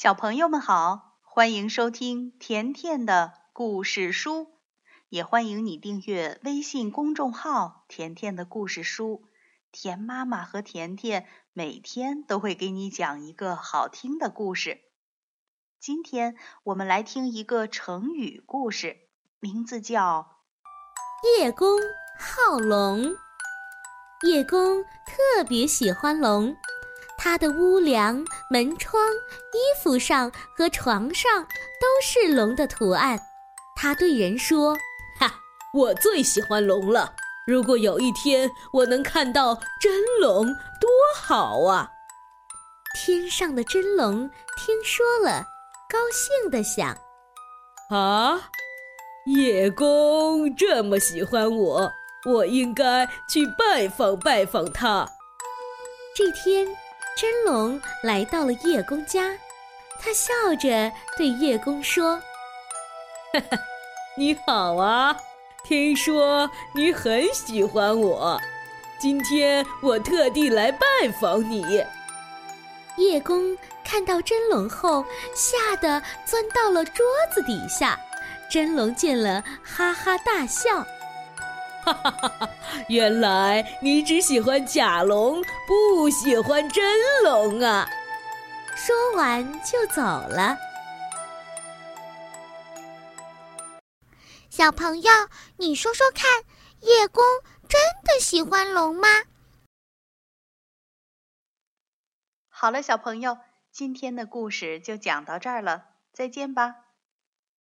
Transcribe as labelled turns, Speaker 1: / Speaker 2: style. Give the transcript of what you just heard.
Speaker 1: 小朋友们好，欢迎收听甜甜的故事书，也欢迎你订阅微信公众号“甜甜的故事书”。甜妈妈和甜甜每天都会给你讲一个好听的故事。今天我们来听一个成语故事，名字叫《
Speaker 2: 叶公好龙》。叶公特别喜欢龙。他的屋梁、门窗、衣服上和床上都是龙的图案。他对人说：“
Speaker 3: 哈，我最喜欢龙了。如果有一天我能看到真龙，多好啊！”
Speaker 2: 天上的真龙听说了，高兴地想：“
Speaker 3: 啊，叶公这么喜欢我，我应该去拜访拜访他。”
Speaker 2: 这天。真龙来到了叶公家，他笑着对叶公说：“
Speaker 3: 哈哈，你好啊！听说你很喜欢我，今天我特地来拜访你。”
Speaker 2: 叶公看到真龙后，吓得钻到了桌子底下。真龙见了，哈哈大笑。
Speaker 3: 哈哈哈哈！原来你只喜欢假龙，不喜欢真龙啊！
Speaker 2: 说完就走了。
Speaker 4: 小朋友，你说说看，叶公真的喜欢龙吗？
Speaker 1: 好了，小朋友，今天的故事就讲到这儿了，再见吧。